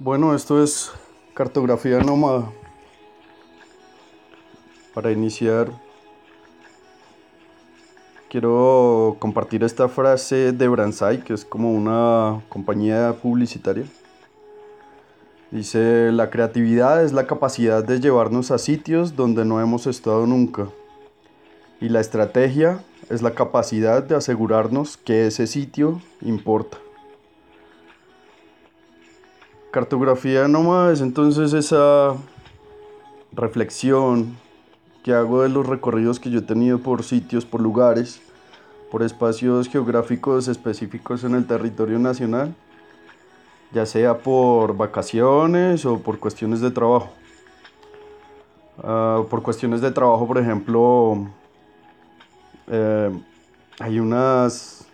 Bueno, esto es cartografía nómada. Para iniciar, quiero compartir esta frase de Bransai, que es como una compañía publicitaria. Dice, la creatividad es la capacidad de llevarnos a sitios donde no hemos estado nunca. Y la estrategia es la capacidad de asegurarnos que ese sitio importa. Cartografía nómada es entonces esa reflexión que hago de los recorridos que yo he tenido por sitios, por lugares, por espacios geográficos específicos en el territorio nacional, ya sea por vacaciones o por cuestiones de trabajo. Ah, por cuestiones de trabajo, por ejemplo, eh, hay unas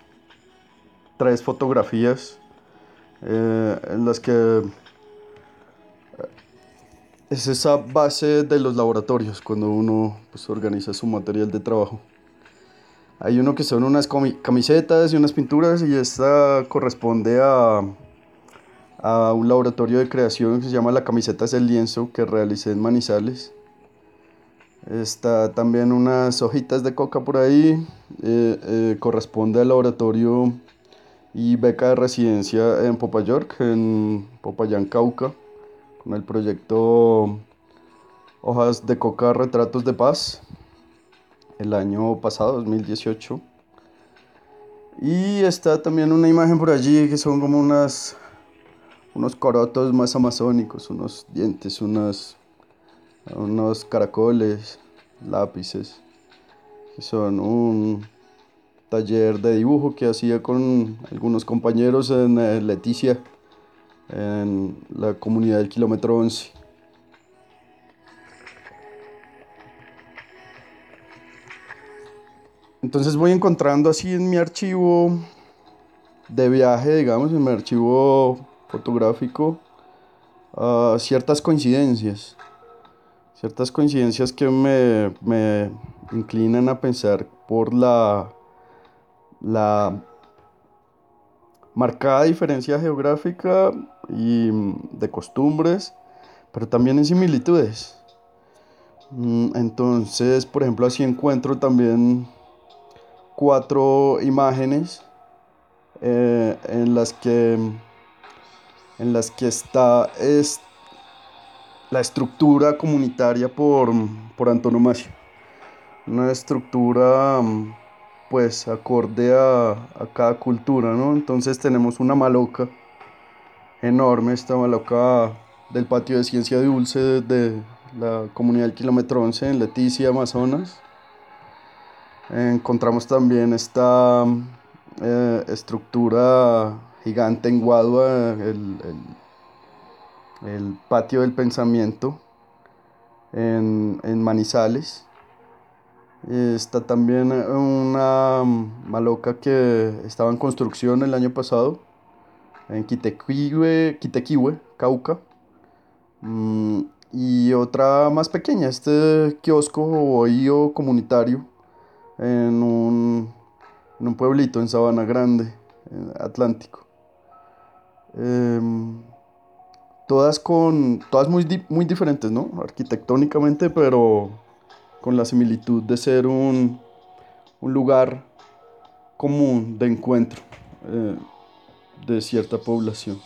tres fotografías eh, en las que eh, es esa base de los laboratorios cuando uno pues, organiza su material de trabajo. Hay uno que son unas camisetas y unas pinturas y esta corresponde a, a un laboratorio de creación que se llama La Camiseta es el Lienzo que realicé en Manizales. Está también unas hojitas de coca por ahí. Eh, corresponde al laboratorio y beca de residencia en Popayork, en Popayán, Cauca, con el proyecto Hojas de Coca Retratos de Paz, el año pasado, 2018. Y está también una imagen por allí que son como unas, unos corotos más amazónicos, unos dientes, unos, unos caracoles, lápices, que son un taller de dibujo que hacía con algunos compañeros en eh, Leticia, en la comunidad del kilómetro 11. Entonces voy encontrando así en mi archivo de viaje, digamos, en mi archivo fotográfico, ah, ciertas coincidencias. Ciertas coincidencias que me, me inclinan a pensar por la la marcada diferencia geográfica y mm, de costumbres, pero también en similitudes. Mm, entonces, por ejemplo, así encuentro también cuatro imágenes eh, en las que en las que está es la estructura comunitaria por, por antonomasia. Una estructura mm, pues acorde a, cada cultura, ¿no? Entonces tenemos una maloca enorme, esta maloca del patio de ciencia dulce de la comunidad del kilómetro 11 en Leticia, Amazonas. Encontramos también esta eh, estructura gigante en Guadua, el, patio del pensamiento en, en Manizales. Está también una maloca que estaba en construcción el año pasado en Quitequiwe, Quitequiwe Cauca. Mm, y otra más pequeña, este kiosco o bahío comunitario en un, en un pueblito en Sabana Grande, Atlántico. Em, todas con todas muy, muy diferentes, ¿no? Arquitectónicamente, pero con la similitud de ser un, lugar común de encuentro eh, de cierta población.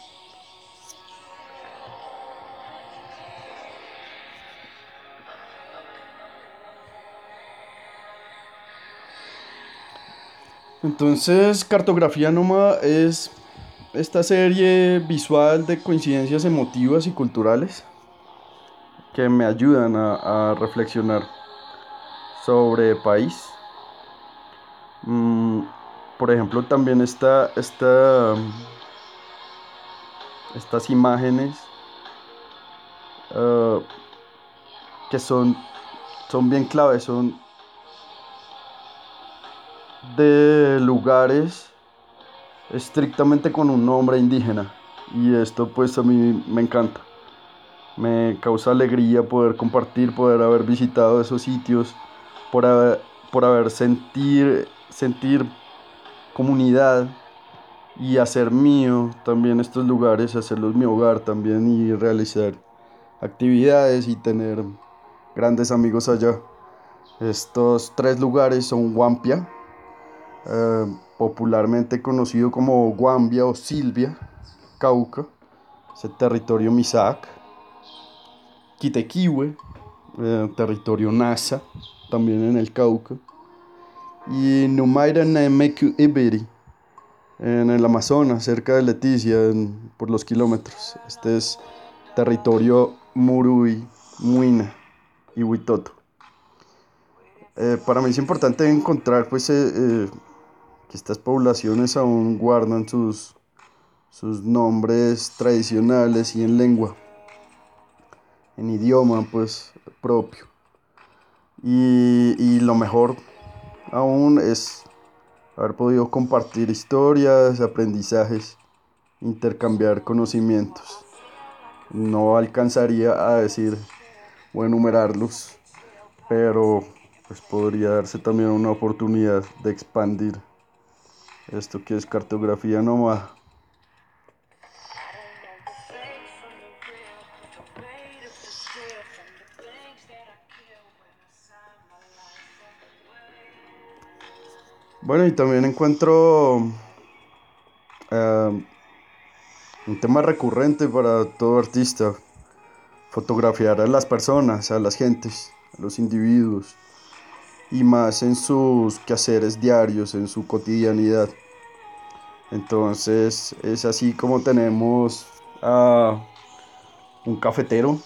Entonces, Cartografía Nómada es esta serie visual de coincidencias emotivas y culturales que me ayudan a reflexionar sobre país. Mm, por ejemplo, también está, está estas imágenes ah, que son, son bien claves, son de lugares estrictamente con un nombre indígena. Y esto pues a mí me encanta. Me causa alegría poder compartir, poder haber visitado esos sitios por haber, por haber sentir, sentir comunidad y hacer mío también estos lugares, hacerlos mi hogar también y realizar actividades y tener grandes amigos allá. Estos tres lugares son Guampia, eh, popularmente conocido como Guambia o Silvia, Cauca, ese territorio Misak, Quitequiwe, eh, territorio Nasa, también en el Cauca, y Numaira Nemeku Iberi, en el Amazonas, cerca de Leticia, por los kilómetros. Este es territorio Murui, Muina y Huitoto. Eh, para mí es importante encontrar pues, eh, eh, que estas poblaciones aún guardan sus, sus nombres tradicionales y en lengua, en idioma pues propio. Y, y lo mejor aún es haber podido compartir historias, aprendizajes, intercambiar conocimientos. No alcanzaría a decir o enumerarlos, pero pues podría darse también una oportunidad de expandir esto que es cartografía nómada. Bueno, y también encuentro eh, un tema recurrente para todo artista, fotografiar a las personas, a las gentes, a los individuos, y más en sus quehaceres diarios, en su cotidianidad. Entonces es así como tenemos a un cafetero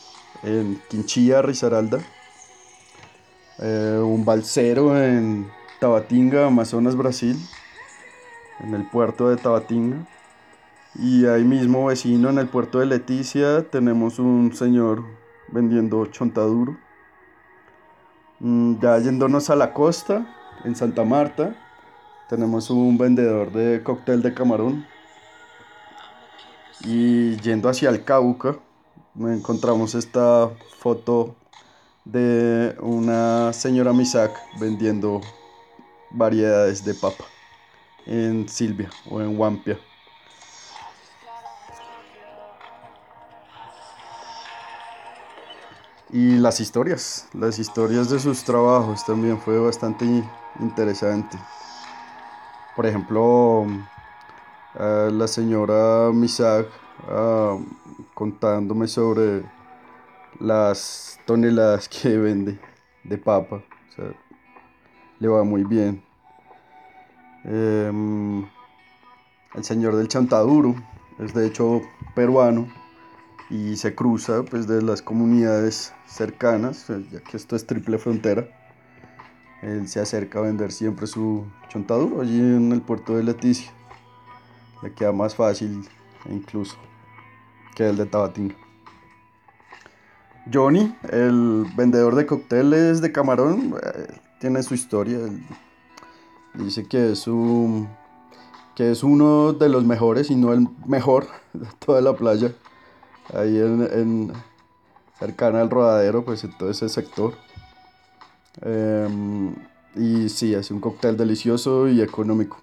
en Quinchilla, Risaralda, eh, un balsero en Tabatinga, Amazonas, Brasil, en el puerto de Tabatinga. Y ahí mismo vecino en el puerto de Leticia tenemos un señor vendiendo chontaduro. Mm, ya yéndonos a la costa, en Santa Marta, tenemos un vendedor de cóctel de camarón. Y yendo hacia el Cauca, encontramos esta foto de una señora Misak vendiendo variedades de papa en Silvia o en Wampia. Y las historias, las historias de sus trabajos también fue bastante interesante. Por ejemplo, la señora Misak ah, contándome sobre las toneladas que vende de papa le va muy bien. Em, el señor del Chantaduro es de hecho peruano y se cruza pues de las comunidades cercanas, eh, ya que esto es triple frontera. Él se acerca a vender siempre su chontaduro allí en el puerto de Leticia. Le queda más fácil incluso que el de Tabatinga. Johnny, el vendedor de cócteles de camarón, eh, tiene su historia. Dice que es un que es uno de los mejores y no el mejor de toda la playa. Ahí en, cercana al rodadero, pues en todo ese sector. Em, y sí, es un cóctel delicioso y económico.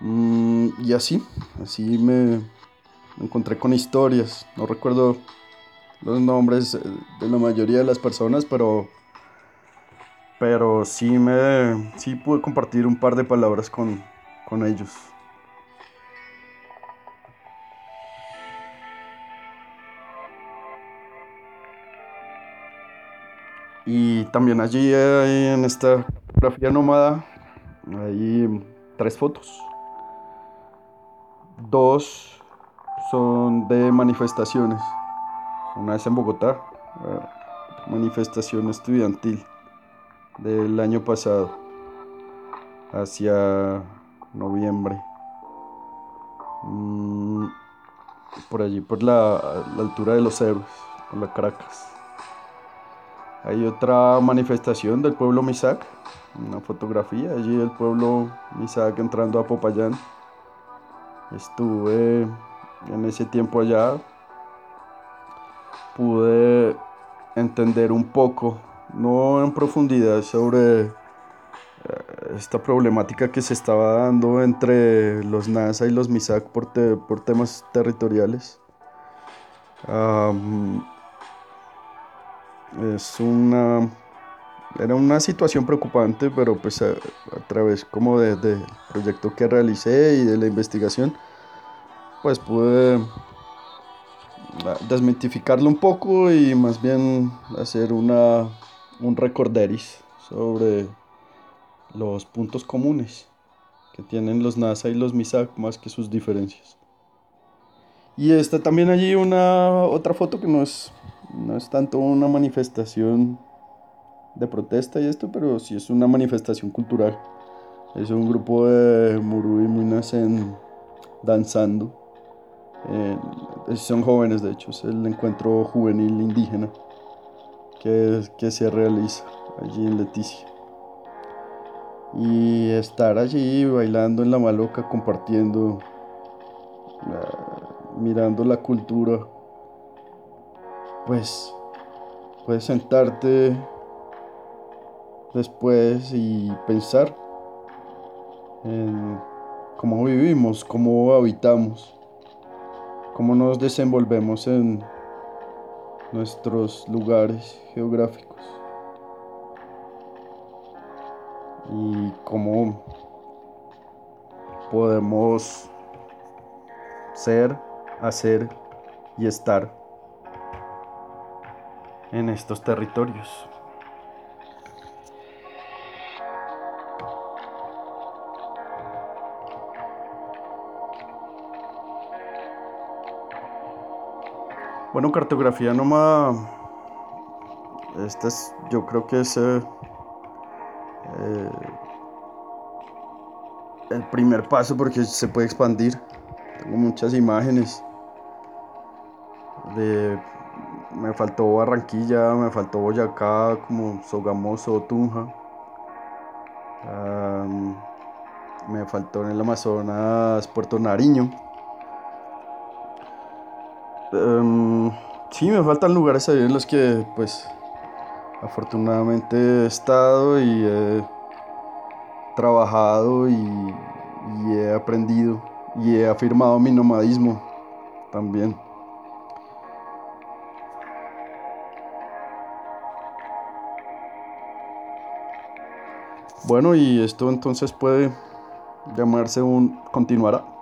Mm, y así, así me encontré con historias. No recuerdo los nombres de la mayoría de las personas, pero pero sí me sí pude compartir un par de palabras con, con ellos. Y también allí en esta fotografía nómada hay tres fotos. Dos son de manifestaciones. Una es en Bogotá, eh, manifestación estudiantil del año pasado, hacia noviembre. Mm, por allí, por la, altura de los héroes, por la Caracas. Hay otra manifestación del pueblo Misak, una fotografía allí del pueblo Misak entrando a Popayán. Estuve en ese tiempo allá, pude entender un poco no en profundidad sobre eh, esta problemática que se estaba dando entre los NASA y los MISAC por, por temas territoriales. es una era una situación preocupante, pero pues a, través como del de, proyecto que realicé y de la investigación, pues pude ah, desmitificarlo un poco y más bien hacer una, un recorderis sobre los puntos comunes que tienen los NASA y los MISAC más que sus diferencias. Y está también allí una otra foto que no es, no es tanto una manifestación de protesta y esto, pero sí es una manifestación cultural. Es un grupo de Muru y Muinasen danzando. Eh, son jóvenes, de hecho, es el encuentro juvenil indígena que, que se realiza allí en Leticia. Y estar allí bailando en la maloca, compartiendo, mirando la cultura, pues puedes sentarte después y pensar en cómo vivimos, cómo habitamos, cómo nos desenvolvemos en nuestros lugares geográficos y cómo podemos ser, hacer y estar en estos territorios. Bueno, cartografía nómada. Este es, yo creo que es eh, el primer paso porque se puede expandir. Tengo muchas imágenes. De, me faltó Barranquilla, me faltó Boyacá, como Sogamoso, Tunja. me faltó en el Amazonas Puerto Nariño. Um, sí, me faltan lugares ahí en los que, pues, afortunadamente he estado y he trabajado y, he aprendido y he afirmado mi nomadismo también. Bueno, y esto entonces puede llamarse un continuará.